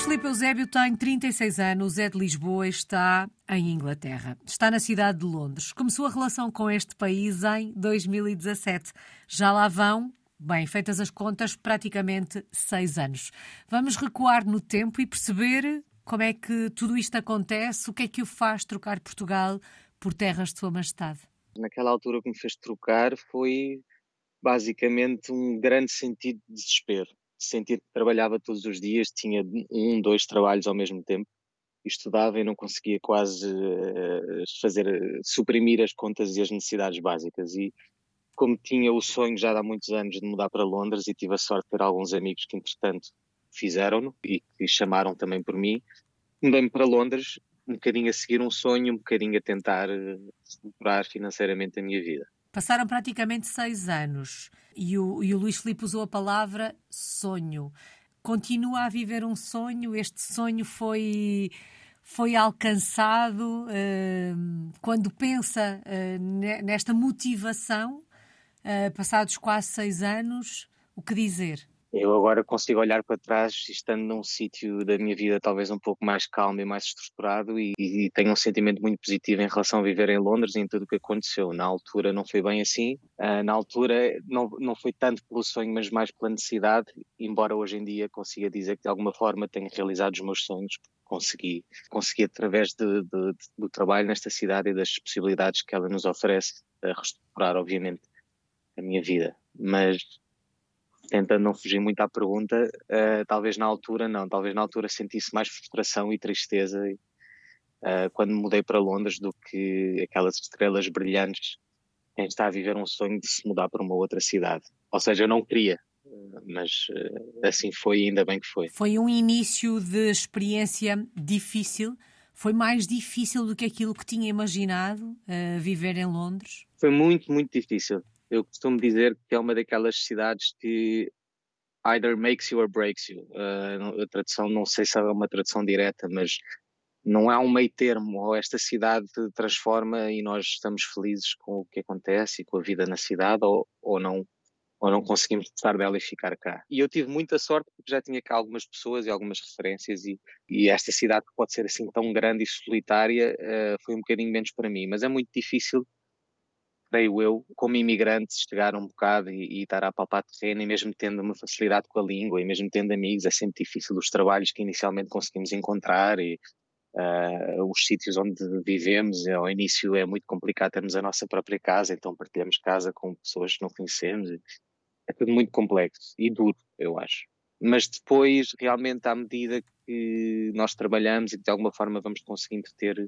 Luís Filipe Eusébio tem 36 anos, é de Lisboa e está em Inglaterra. Está na cidade de Londres. Começou a relação com este país em 2017. Já lá vão, bem, feitas as contas, praticamente seis anos. Vamos recuar no tempo e perceber como é que tudo isto acontece, o que é que o faz trocar Portugal por terras de Sua Majestade. Naquela altura que me fez trocar foi basicamente um grande sentido de desespero sentir que trabalhava todos os dias, tinha um, dois trabalhos ao mesmo tempo, estudava e não conseguia quase uh, fazer, suprimir as contas e as necessidades básicas. E como tinha o sonho já há muitos anos de mudar para Londres e tive a sorte de ter alguns amigos que, entretanto, fizeram-no e que chamaram também por mim, mudei-me para Londres, um bocadinho a seguir um sonho, um bocadinho a tentar uh, estruturar financeiramente a minha vida. Passaram praticamente seis anos e o, e o Luís Filipe usou a palavra sonho. Continua a viver um sonho? Este sonho foi, foi alcançado? Uh, quando pensa uh, nesta motivação, uh, passados quase seis anos, o que dizer? Eu agora consigo olhar para trás estando num sítio da minha vida talvez um pouco mais calmo e mais estruturado e, e, tenho um sentimento muito positivo em relação a viver em Londres e em tudo o que aconteceu. Na altura não foi bem assim, uh, na altura não, não foi tanto pelo sonho, mas mais pela necessidade, embora hoje em dia consiga dizer que de alguma forma tenho realizado os meus sonhos, consegui, consegui através de, de, de, do trabalho nesta cidade e das possibilidades que ela nos oferece, a reestruturar obviamente a minha vida. Mas tentando não fugir muito à pergunta, uh, talvez na altura não, talvez na altura sentisse mais frustração e tristeza uh, quando mudei para Londres do que aquelas estrelas brilhantes em estar a viver um sonho de se mudar para uma outra cidade. Ou seja, eu não queria, mas uh, assim foi, ainda bem que foi. Foi um início de experiência difícil. Foi mais difícil do que aquilo que tinha imaginado viver em Londres? Foi muito, muito difícil eu costumo dizer que é uma daquelas cidades que either makes you or breaks you. Uh, a tradução, não sei se é uma tradução direta, mas não há um meio termo, ou esta cidade transforma e nós estamos felizes com o que acontece e com a vida na cidade, ou, ou não ou não conseguimos gostar dela e ficar cá. E eu tive muita sorte porque já tinha cá algumas pessoas e algumas referências e, e esta cidade que pode ser assim tão grande e solitária uh, foi um bocadinho menos para mim, mas é muito difícil creio eu, como imigrante, chegar um bocado e, e estar a palpar terreno, e mesmo tendo uma facilidade com a língua, e mesmo tendo amigos, é sempre difícil os trabalhos que inicialmente conseguimos encontrar e uh, os sítios onde vivemos. Ao início é muito complicado termos a nossa própria casa, então partilhamos casa com pessoas que não conhecemos. É tudo muito complexo e duro, eu acho. Mas depois, realmente, à medida que nós trabalhamos e que de alguma forma vamos conseguindo ter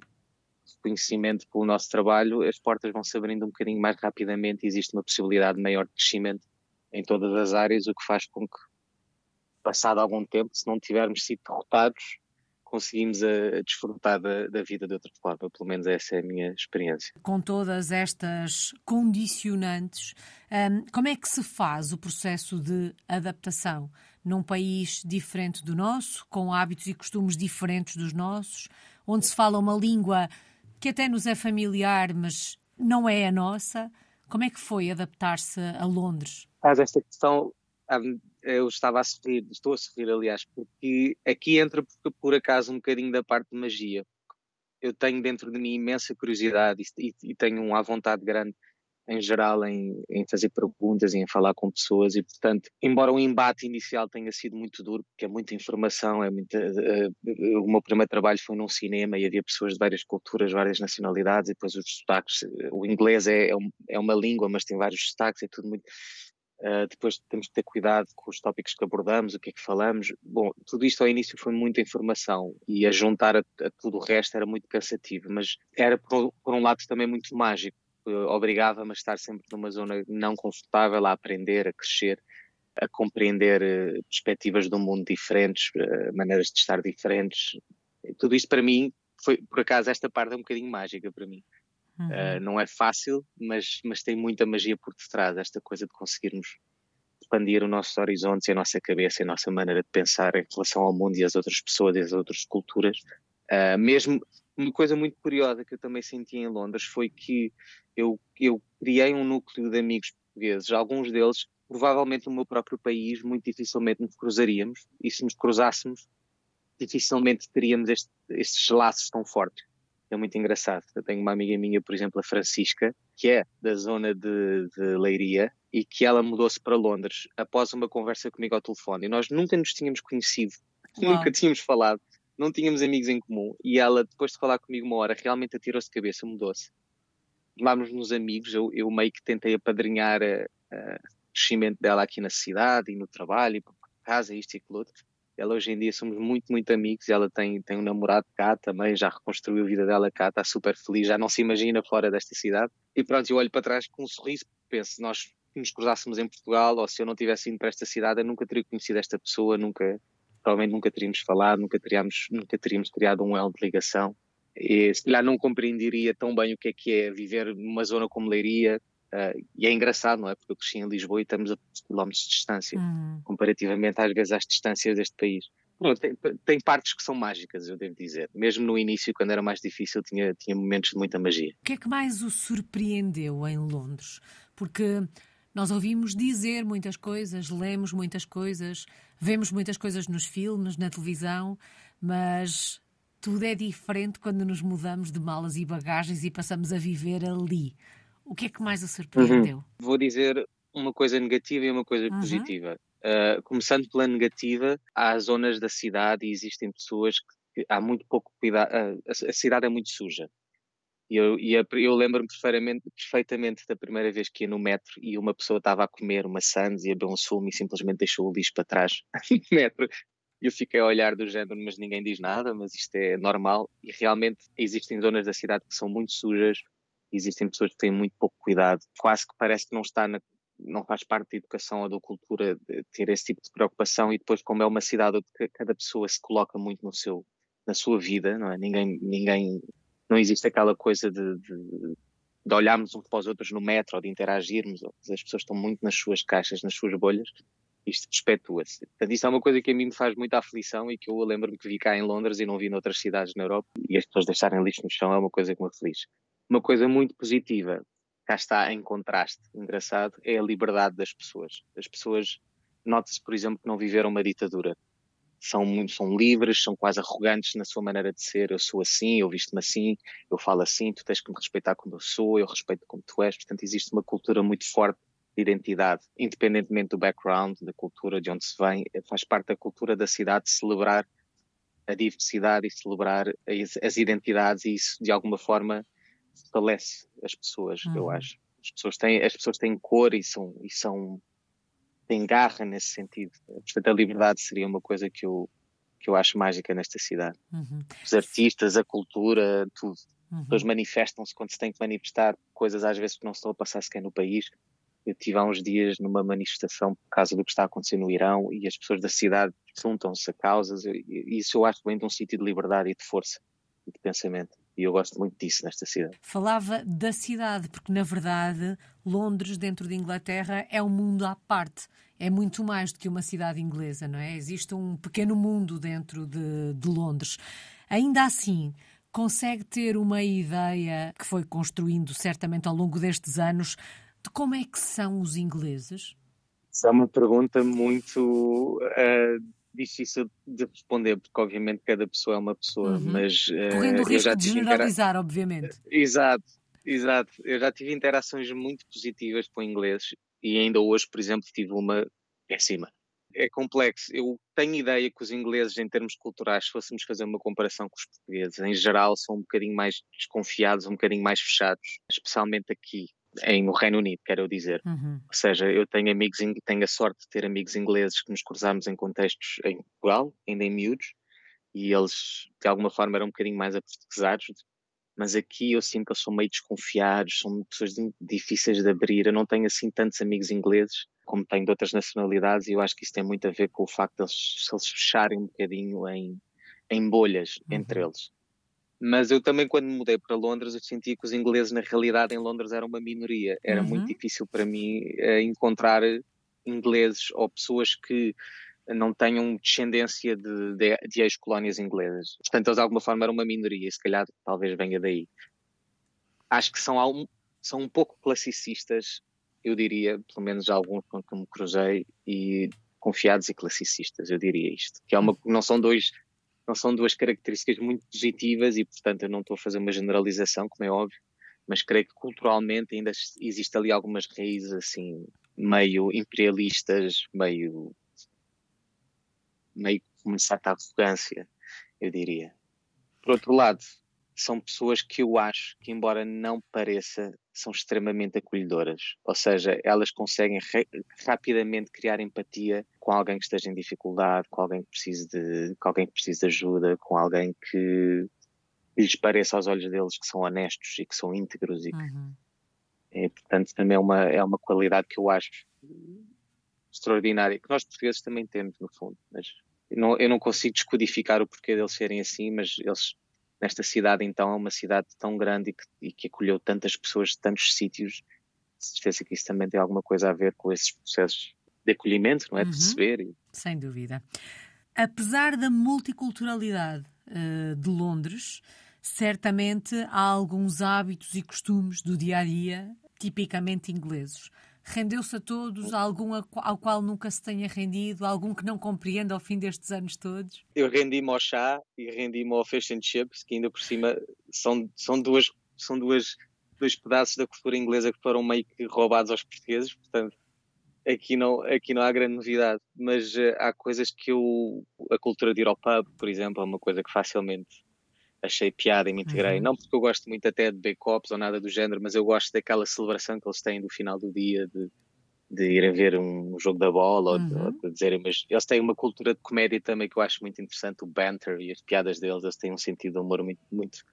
reconhecimento pelo nosso trabalho, as portas vão se abrindo um bocadinho mais rapidamente e existe uma possibilidade de maior crescimento em todas as áreas, o que faz com que, passado algum tempo, se não tivermos sido derrotados, conseguimos a, eh, a desfrutar da, da, vida de outra forma. Pelo menos essa é a minha experiência. Com todas estas condicionantes, um, como é que se faz o processo de adaptação num país diferente do nosso, com hábitos e costumes diferentes dos nossos, onde se fala uma língua que até nos é familiar, mas não é a nossa. Como é que foi adaptar-se a Londres? Faz esta questão, eu estava a sorrir, estou a sorrir, aliás, porque aqui entra por, por acaso um bocadinho da parte de magia. Eu tenho dentro de mim imensa curiosidade e, e tenho uma vontade grande em geral em, em, fazer perguntas e em falar com pessoas e portanto embora o embate inicial tenha sido muito duro porque é muita informação é muita uh, o meu primeiro trabalho foi num cinema e havia pessoas de várias culturas várias nacionalidades e depois os sotaques o inglês é, é, um, é uma língua mas tem vários sotaques é tudo muito uh, depois temos que ter cuidado com os tópicos que abordamos o que é que falamos. Bom tudo isto ao início foi muita informação e a juntar a, a tudo o resto era muito cansativo mas era por, por um lado também muito mágico obrigava-me a estar sempre numa zona não confortável, a aprender, a crescer, a compreender uh, perspectivas do mundo diferentes, uh, maneiras de estar diferentes. Tudo isto para mim foi, por acaso, esta parte é um bocadinho mágica para mim. Uhum. Uh, não é fácil, mas, mas tem muita magia por detrás, esta coisa de conseguirmos expandir os nossos horizontes e a nossa cabeça e a nossa maneira de pensar em relação ao mundo e às outras pessoas e às outras culturas. Uh, mesmo uma coisa muito curiosa que eu também senti em Londres foi que eu, eu criei um núcleo de amigos portugueses, alguns deles, provavelmente no meu próprio país, muito dificilmente nos cruzaríamos, e se nos cruzássemos, dificilmente teríamos este, estes laços tão fortes. É muito engraçado. Eu tenho uma amiga minha, por exemplo, a Francisca, que é da zona de, de Leiria e que ela mudou-se para Londres após uma conversa comigo ao telefone. E nós nunca nos tínhamos conhecido, Uau. nunca tínhamos falado, não tínhamos amigos em comum. E ela, depois de falar comigo uma hora, realmente atirou-se de cabeça, mudou-se. Vamos nos amigos, eu, eu meio que tentei apadrinhar o crescimento dela aqui na cidade e no trabalho, e para casa, isto e aquilo outro ela hoje em dia somos muito, muito amigos. Ela tem, tem um namorado cá também, já reconstruiu a vida dela cá, está super feliz, já não se imagina fora desta cidade. E pronto, eu olho para trás com um sorriso, penso, nós nos cruzássemos em Portugal ou se eu não tivesse ido para esta cidade, eu nunca teria conhecido esta pessoa, nunca, provavelmente nunca teríamos falado, nunca teríamos, nunca teríamos criado um elo de ligação. E se calhar não compreenderia tão bem o que é que é viver numa zona como Leiria, Uh, e é engraçado, não é? Porque eu cresci em Lisboa e estamos a quilómetros de distância, uhum. comparativamente às vezes às distâncias deste país. Bom, tem, tem, partes que são mágicas, eu devo dizer. Mesmo no início, quando era mais difícil, tinha, tinha momentos de muita magia. O que é que mais o surpreendeu em Londres? Porque nós ouvimos dizer muitas coisas, lemos muitas coisas, vemos muitas coisas nos filmes, na televisão, mas tudo é diferente quando nos mudamos de malas e bagagens e passamos a viver ali. O que é que mais a surpreendeu? Uhum. Vou dizer uma coisa negativa e uma coisa uhum. positiva. Uh, começando pela negativa, há zonas da cidade e existem pessoas que, há muito pouco cuidado. Uh, a, a, cidade é muito suja. E eu, eu, eu lembro-me perfeitamente, perfeitamente, da primeira vez que ia no metro e uma pessoa estava a comer uma sandes e a beber um sumo e simplesmente deixou o lixo para trás no metro. E eu fiquei a olhar do género, mas ninguém diz nada, mas isto é normal. E realmente existem zonas da cidade que são muito sujas, existem pessoas que têm muito pouco cuidado, quase que parece que não está na, não faz parte da educação ou da cultura ter esse tipo de preocupação e depois como é uma cidade onde cada pessoa se coloca muito no seu na sua vida, não é? Ninguém ninguém não existe aquela coisa de, de, de olharmos uns para os outros no metro ou de interagirmos, as pessoas estão muito nas suas caixas, nas suas bolhas, isto perpetua-se. Portanto, isso é uma coisa que a mim me faz muita aflição e que eu lembro-me que vi cá em Londres e não vi noutras cidades na Europa e as pessoas deixarem lixo no chão é uma coisa que me aflige. Uma coisa muito positiva, cá está em contraste, engraçado, é a liberdade das pessoas. As pessoas, nota-se, por exemplo, que não viveram uma ditadura. São, muito, são livres, são quase arrogantes na sua maneira de ser. Eu sou assim, eu visto-me assim, eu falo assim, tu tens que me respeitar como eu sou, eu respeito como tu és. Portanto, existe uma cultura muito forte de identidade, independentemente do background, da cultura de onde se vem, faz parte da cultura da cidade celebrar a diversidade e celebrar as, identidades e isso de alguma forma fortalece as pessoas, uhum. eu acho. As pessoas têm, as pessoas têm cor e são, e são têm garra nesse sentido. Portanto, a liberdade seria uma coisa que eu, que eu acho mágica nesta cidade. Uhum. Os artistas, a cultura, tudo. Uhum. As pessoas manifestam-se quando se tem que manifestar coisas às vezes que não estão a passar sequer no país. Eu tive há uns dias numa manifestação por causa do que está a acontecer no Irão e as pessoas da cidade juntam-se a causas. E isso eu acho bem de um sítio de liberdade e de força e de pensamento. E eu gosto muito disso nesta cidade. Falava da cidade, porque na verdade Londres, dentro de Inglaterra, é um mundo à parte. É muito mais do que uma cidade inglesa, não é? Existe um pequeno mundo dentro de, de Londres. Ainda assim, consegue ter uma ideia que foi construindo certamente ao longo destes anos de como é que são os ingleses? Isso é uma pergunta muito uh, difícil de responder, porque obviamente cada pessoa é uma pessoa, uhum. mas... Correndo uh, o risco de generalizar, intera... obviamente. Exato, exato. Eu já tive interações muito positivas com o inglês e ainda hoje, por exemplo, tive uma péssima. É complexo. Eu tenho ideia que os ingleses, em termos culturais, se fôssemos fazer uma comparação com os portugueses, em geral são um bocadinho mais desconfiados, um bocadinho mais fechados, especialmente aqui em, no Reino Unido, quero dizer. Uhum. Ou seja, eu tenho amigos, tenho a sorte de ter amigos ingleses que nos cruzamos em contextos em Portugal, ainda em miúdos, e eles de alguma forma eram um bocadinho mais aportuguesados, mas aqui eu sinto que eles são meio desconfiados, são pessoas difíceis de abrir. Eu não tenho assim tantos amigos ingleses como tenho de outras nacionalidades, e eu acho que isso tem muito a ver com o facto de eles se eles fecharem um bocadinho em, em bolhas uhum. entre eles. Mas eu também, quando me mudei para Londres, eu sentia que os ingleses, na realidade, em Londres eram uma minoria. Era uhum. muito difícil para mim uh, encontrar ingleses ou pessoas que não tenham descendência de, de, de ex-colónias inglesas. Portanto, eles de alguma forma eram uma minoria, e se calhar talvez venha daí. Acho que são, são um pouco classicistas, eu diria, pelo menos alguns com que me cruzei, e confiados e classicistas, eu diria isto. Que é uma, não são dois não são duas características muito positivas e, portanto, eu não estou a fazer uma generalização, como é óbvio, mas creio que culturalmente ainda existe ali algumas raízes assim meio imperialistas, meio meio com uma certa arrogância, eu diria. Por outro lado, são pessoas que eu acho que, embora não pareça, são extremamente acolhedoras. Ou seja, elas conseguem rapidamente criar empatia com alguém que esteja em dificuldade, com alguém que precise de, com alguém que precise de ajuda, com alguém que lhes pareça aos olhos deles que são honestos e que são íntegros. E que, uhum. é, portanto, também é uma, é uma qualidade que eu acho extraordinária, que nós portugueses também temos, no fundo. Mas eu não, eu não consigo descodificar o porquê deles serem assim, mas eles nesta cidade então é uma cidade tão grande e que, e que acolheu tantas pessoas de tantos sítios, certeza que isso também tem alguma coisa a ver com esses processos de acolhimento, não é? De uhum. receber. E... Sem dúvida. Apesar da multiculturalidade uh, de Londres, certamente há alguns hábitos e costumes do dia a dia tipicamente ingleses. Rendeu-se a todos? Algum ao qual nunca se tenha rendido? Algum que não compreenda ao fim destes anos todos? Eu rendi-me ao chá e rendi-me ao fish and chips, que ainda por cima são, são, duas, são duas, dois pedaços da cultura inglesa que foram meio que roubados aos portugueses, portanto aqui não, aqui não há grande novidade, mas uh, há coisas que eu. A cultura de ir ao pub, por exemplo, é uma coisa que facilmente achei piada e me integrei. Uhum. Não porque eu gosto muito até de B-Cops ou nada do género, mas eu gosto daquela celebração que eles têm do final do dia de, de irem ver um jogo da bola uhum. ou, de, ou de dizerem, mas eles têm uma cultura de comédia também que eu acho muito interessante, o banter e as piadas deles, eles têm um sentido de humor muito, muito,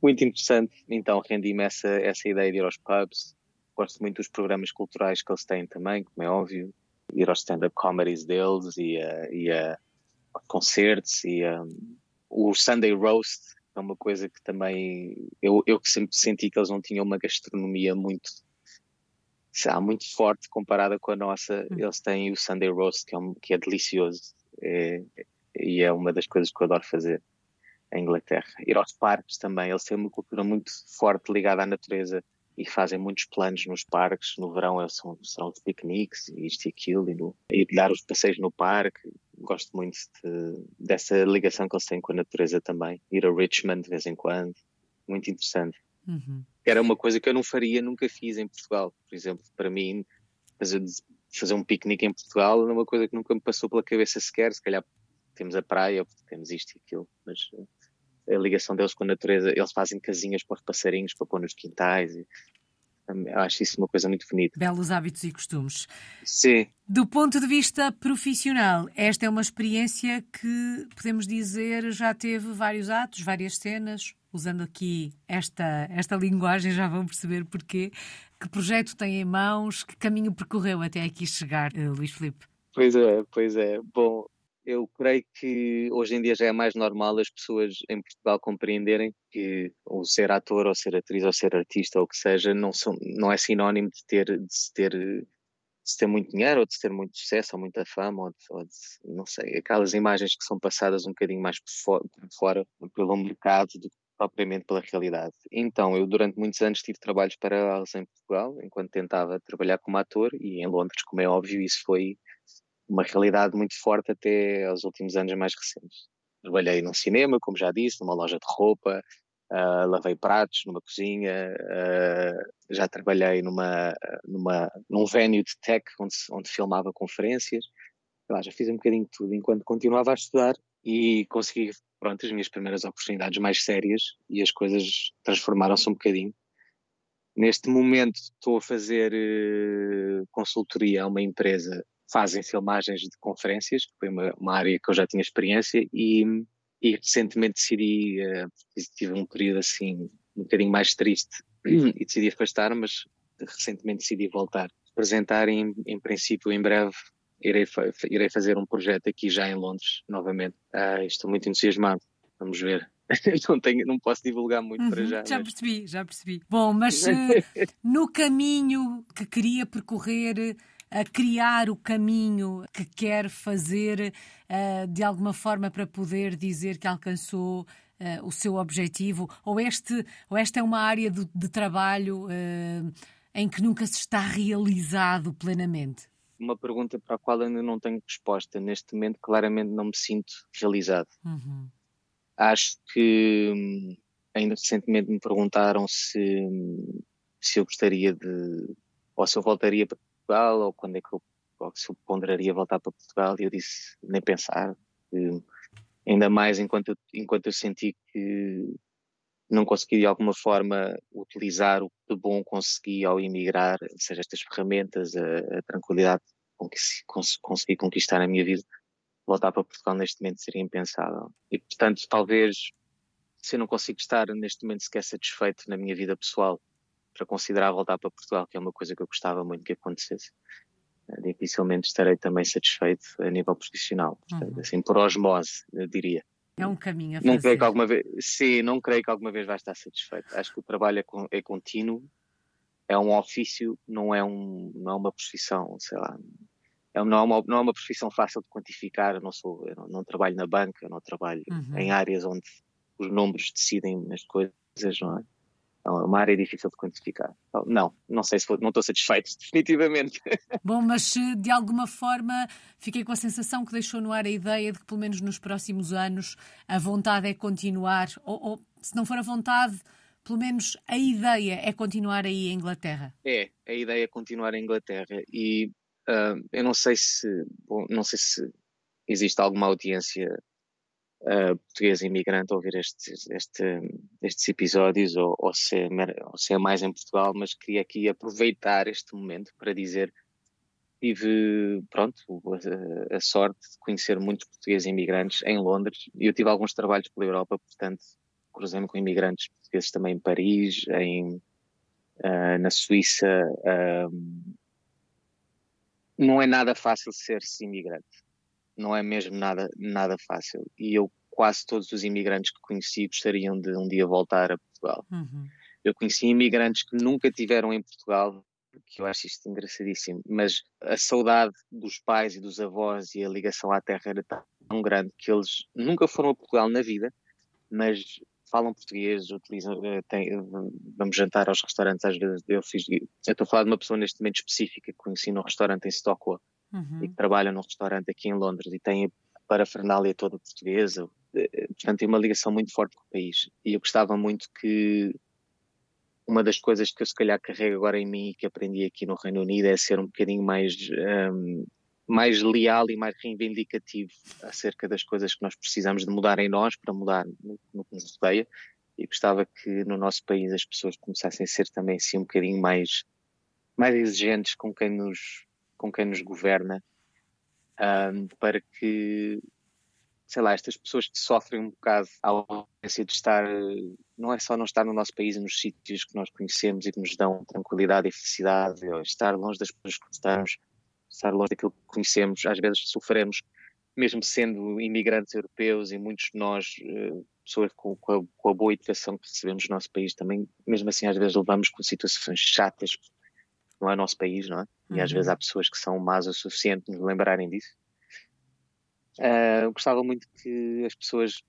muito interessante. Então rendi-me essa, essa ideia de ir aos pubs. Gosto muito dos programas culturais que eles têm também, como é óbvio, ir aos stand-up comedies deles e a, e a concertos e o Sunday Roast é uma coisa que também eu, eu sempre senti que eles não tinham uma gastronomia muito lá, muito forte comparada com a nossa. Hum. Eles têm o Sunday Roast, que é, um, que é delicioso é, e é uma das coisas que eu adoro fazer em Inglaterra. Ir aos parques também, eles têm uma cultura muito forte ligada à natureza e fazem muitos planos nos parques. No verão é são, são os piqueniques e isto e aquilo, e, no, e dar os passeios no parque. Gosto muito de, dessa ligação que eles têm com a natureza também. Ir a Richmond de vez em quando, muito interessante. Uhum. Era uma coisa que eu não faria, nunca fiz em Portugal. Por exemplo, para mim, fazer, fazer um piquenique em Portugal é uma coisa que nunca me passou pela cabeça sequer. Se calhar temos a praia, temos isto e aquilo, mas a ligação deles com a natureza, eles fazem casinhas para os passarinhos para pôr nos quintais. E, eu acho isso uma coisa muito bonita. Belos hábitos e costumes. Sim. Do ponto de vista profissional, esta é uma experiência que, podemos dizer, já teve vários atos, várias cenas. Usando aqui esta, esta linguagem, já vão perceber porquê. Que projeto tem em mãos? Que caminho percorreu até aqui chegar, eh, Luís Filipe? Pois é, pois é. Bom, eu creio que hoje em dia já é mais normal as pessoas em Portugal compreenderem que o ser ator ou ser atriz ou ser artista ou o que seja não, são, não é sinónimo de ter, de se ter de ter muito dinheiro ou de ter muito sucesso ou muita fama ou de, ou de, não sei, aquelas imagens que são passadas um bocadinho mais por fora pelo mercado do que propriamente pela realidade. Então, eu durante muitos anos tive trabalhos paralelos em Portugal, enquanto tentava trabalhar como ator e em Londres, como é óbvio, isso foi uma realidade muito forte até aos últimos anos mais recentes. Trabalhei num cinema, como já disse, numa loja de roupa, uh, lavei pratos numa cozinha, uh, já trabalhei numa, numa, num venue de tech onde, onde filmava conferências. Lá, já fiz um bocadinho de tudo enquanto continuava a estudar e consegui pronto, as minhas primeiras oportunidades mais sérias e as coisas transformaram-se um bocadinho. Neste momento estou a fazer uh, consultoria a uma empresa fazem filmagens de conferências, que foi uma, uma área que eu já tinha experiência, e, e recentemente decidi, uh, tive um período assim um bocadinho mais triste e decidi afastar, mas recentemente decidi voltar. Apresentar em, em princípio em breve irei, fa irei fazer um projeto aqui já em Londres novamente. Ah, estou muito entusiasmado. Vamos ver. não, tenho, não posso divulgar muito uhum, para já. Já mas... percebi, já percebi. Bom, mas no caminho que queria percorrer a criar o caminho que quer fazer uh, de alguma forma para poder dizer que alcançou uh, o seu objetivo? Ou, este, ou esta é uma área de, de trabalho uh, em que nunca se está realizado plenamente? Uma pergunta para a qual ainda não tenho resposta. Neste momento, claramente não me sinto realizado. Uhum. acho que hum, ainda recentemente me perguntaram se, se eu gostaria de, ou se eu voltaria para Portugal, ou quando é que eu, se eu ponderaria voltar para Portugal, e eu disse nem pensar, ainda mais enquanto eu, enquanto eu senti que não consegui de alguma forma utilizar o que de bom consegui ao emigrar, seja, estas ferramentas, a, a tranquilidade com que cons, consegui conquistar na minha vida, voltar para Portugal neste momento seria impensável. E portanto, talvez se eu não consigo estar neste momento sequer satisfeito na minha vida pessoal para considerar voltar para Portugal, que é uma coisa que eu gostava muito que acontecesse, eh, dificilmente estarei também satisfeito a nível profissional. Portanto, uhum. assim, por osmose, eu diria. É um caminho a fazer. Não creio que alguma vez, sim, não creio que alguma vez vai estar satisfeito. Acho que o trabalho é, é contínuo, é um ofício, não é, um, não é uma profissão, sei lá. É, não, é uma, não é uma profissão fácil de quantificar. Eu não, sou, eu não, não trabalho na banca, eu não trabalho uhum. em áreas onde os números decidem as coisas, não é? É uma área difícil de quantificar. Não, não sei se não estou satisfeito, definitivamente. Bom, mas de alguma forma fiquei com a sensação que deixou no ar a ideia de que, pelo menos nos próximos anos, a vontade é continuar, ou, ou se não for a vontade, pelo menos a ideia é continuar aí em Inglaterra. É, a ideia é continuar em Inglaterra e uh, eu não sei se, bom, não sei se existe alguma audiência uh, português imigrante ouvir estes, este, estes episódios ou, ou, se ou se é mais em Portugal, mas queria aqui aproveitar este momento para dizer tive, pronto, a, a, sorte de conhecer muitos portugueses imigrantes em Londres e eu tive alguns trabalhos pela Europa, portanto cruzei-me com imigrantes portugueses também em Paris, em, uh, na Suíça. Uh, não é nada fácil ser-se imigrante não é mesmo nada, nada fácil. E eu, quase todos os imigrantes que conheci, gostariam de um dia voltar a Portugal. Uhum. Eu conheci imigrantes que nunca tiveram em Portugal, que eu acho isto engraçadíssimo, mas a saudade dos pais e dos avós e a ligação à terra era tão grande que eles nunca foram a Portugal na vida, mas falam português, utilizam, eh, tem, vamos jantar aos restaurantes às vezes. Eu fiz, eu estou a falar de uma pessoa neste momento específica que conheci num restaurante em Stockholm uhum. e que trabalha num restaurante aqui em Londres e tem a parafernália toda portuguesa. Eh, portanto, tem uma ligação muito forte com o país. E eu gostava muito que uma das coisas que eu se calhar carrego agora em mim e que aprendi aqui no Reino Unido é ser um bocadinho mais, um, mais leal e mais reivindicativo acerca das coisas que nós precisamos de mudar em nós para mudar no, no que nos rodeia. E gostava que no nosso país as pessoas começassem a ser também assim um bocadinho mais, mais exigentes com quem nos, com quem nos governa, um, para que, sei lá, estas pessoas que sofrem um bocado a ausência de estar, não é só não estar no nosso país e nos sítios que nós conhecemos e que nos dão tranquilidade e felicidade, ou estar longe das pessoas que gostamos, estar longe daquilo que conhecemos, às vezes sofremos, mesmo sendo imigrantes europeus e muitos de nós, eh, pessoas com, com, a, com a boa educação que recebemos no nosso país, também, mesmo assim, às vezes levamos com situações chatas não é nosso país, não é? E às vezes uhum. há pessoas que são más o suficiente de nos lembrarem disso. Uh, gostava muito que as pessoas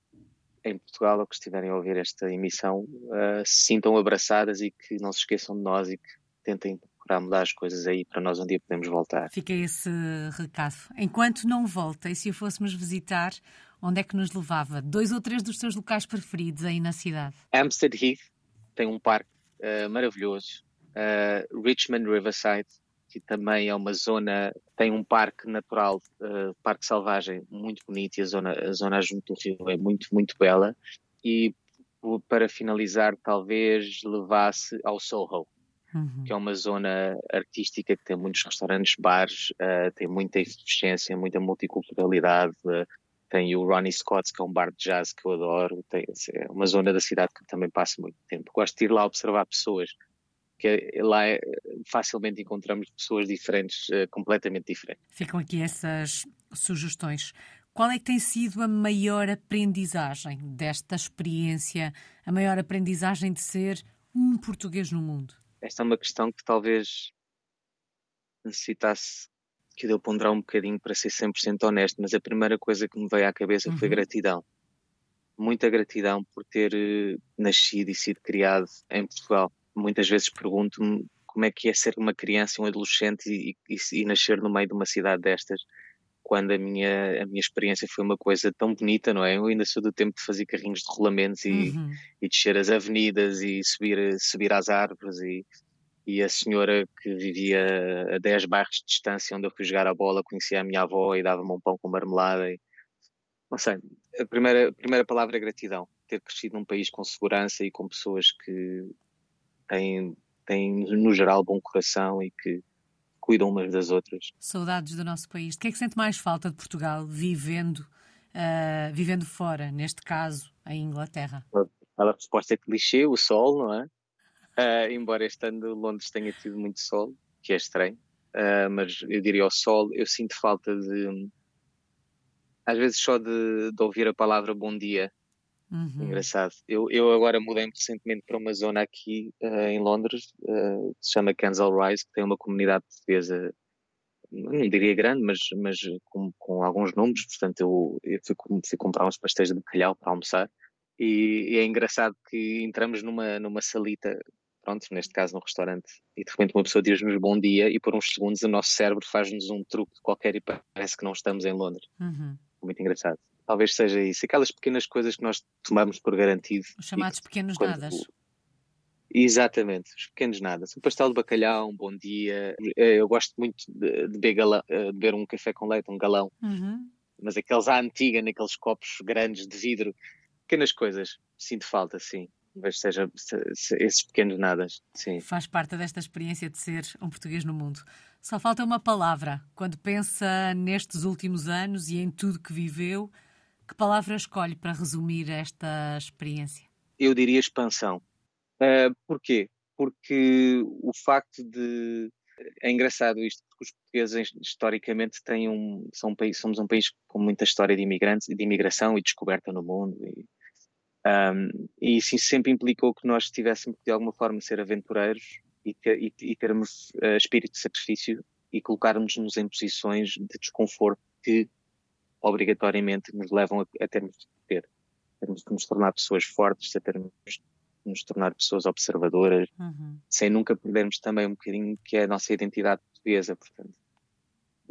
em Portugal ou que estiverem a ouvir esta emissão uh, se sintam abraçadas e que não se esqueçam de nós e que tentem procurar mudar as coisas aí para nós um dia podermos voltar. Fica esse recado. Enquanto não volta, e se o fôssemos visitar, onde é que nos levava? Dois ou três dos seus locais preferidos aí na cidade? Hampstead Heath tem um parque uh, maravilhoso Richmond Riverside, que também é uma zona, tem um parque natural, uh, parque selvagem muito bonito e a zona, a zona junto do rio é muito, muito bela. E para finalizar, talvez levasse ao Soho, uhum. que é uma zona artística que tem muitos restaurantes, bares, uh, tem muita eficiência, muita multiculturalidade. Uh, tem o Ronnie Scott's, que é um bar de jazz que eu adoro. Tem, é uma zona da cidade que também passo muito tempo. Gosto de ir lá observar pessoas que lá é, facilmente encontramos pessoas diferentes, uh, completamente diferentes. Ficam aqui essas sugestões. Qual é que tem sido a maior aprendizagem desta experiência, a maior aprendizagem de ser um português no mundo? Esta é uma questão que talvez necessitasse que eu ponderar um bocadinho para ser 100% honesto, mas a primeira coisa que me veio à cabeça uhum. foi gratidão. Muita gratidão por ter uh, nascido e sido criado em Portugal muitas vezes pergunto-me como é que é ser uma criança, um adolescente e, e, e, nascer no meio de uma cidade destas, quando a minha, a minha experiência foi uma coisa tão bonita, não é? Eu ainda sou do tempo de fazer carrinhos de rolamentos e, uhum. e descer as avenidas e subir, subir às árvores e, e a senhora que vivia a 10 bairros de distância onde eu fui jogar a bola conhecia a minha avó e dava-me um pão com marmelada e, não sei, a primeira, a primeira palavra é gratidão, ter crescido num país com segurança e com pessoas que têm, têm no geral bom coração e que cuidam umas das outras. Saudades do nosso país. De que é que sente mais falta de Portugal vivendo, uh, vivendo fora, neste caso, em Inglaterra? A resposta é clichê, o sol, não é? Uh, embora este ano Londres tenha tido muito sol, que é estranho, uh, mas eu diria o sol, eu sinto falta de. Às vezes só de, de ouvir a palavra bom dia. Uhum. Engraçado. Eu, eu agora mudei-me recentemente para uma zona aqui uh, em Londres, uh, que se chama Kensal Rise, que tem uma comunidade portuguesa, não diria grande, mas, mas com, com alguns números. Portanto, eu, eu fui, fui, comprar uns pastéis de bacalhau para almoçar. E, e, é engraçado que entramos numa, numa salita, pronto, neste caso num restaurante, e de repente uma pessoa diz-nos bom dia, e por uns segundos o nosso cérebro faz-nos um truque qualquer e parece que não estamos em Londres. Uhum. Muito engraçado talvez seja isso. Aquelas pequenas coisas que nós tomamos por garantido. Os chamados pequenos quando... nadas. Exatamente, os pequenos nadas. Um pastel de bacalhau, um bom dia. Eh, eu gosto muito de, de, beber, galão, eh, de beber, um café com leite, um galão. Uhum. Mas aqueles à antiga, naqueles copos grandes de vidro. Pequenas coisas. Sinto falta, sim. Talvez seja esses pequenos nadas, sim. Faz parte desta experiência de ser um português no mundo. Só falta uma palavra. Quando pensa nestes últimos anos e em tudo que viveu, que palavra escolhe para resumir esta experiência? Eu diria expansão. Uh, porquê? Porque o facto de. É engraçado isto, porque os portugueses historicamente têm um, são um país, somos um país com muita história de imigrantes, de imigração e descoberta no mundo. E, um, e isso sempre implicou que nós tivéssemos de alguma forma ser aventureiros e, ter, e, e termos uh, espírito de sacrifício e colocarmos-nos em posições de desconforto que obrigatoriamente nos levam a, a termos de ter, termos de nos tornar pessoas fortes, a termos de nos tornar pessoas observadoras, uhum. sem nunca perdermos também um bocadinho que é a nossa identidade portuguesa, portanto.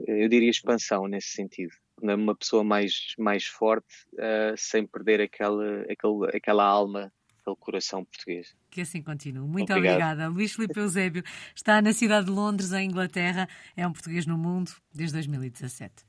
Eu diria expansão nesse sentido. Uma pessoa mais, mais forte, uh, sem perder aquela, aquela, aquela alma aquele coração português. Que assim continue. Muito Obrigado. obrigada. Luís Filipe Eusébio está na cidade de Londres, em Inglaterra. É um português no mundo desde 2017.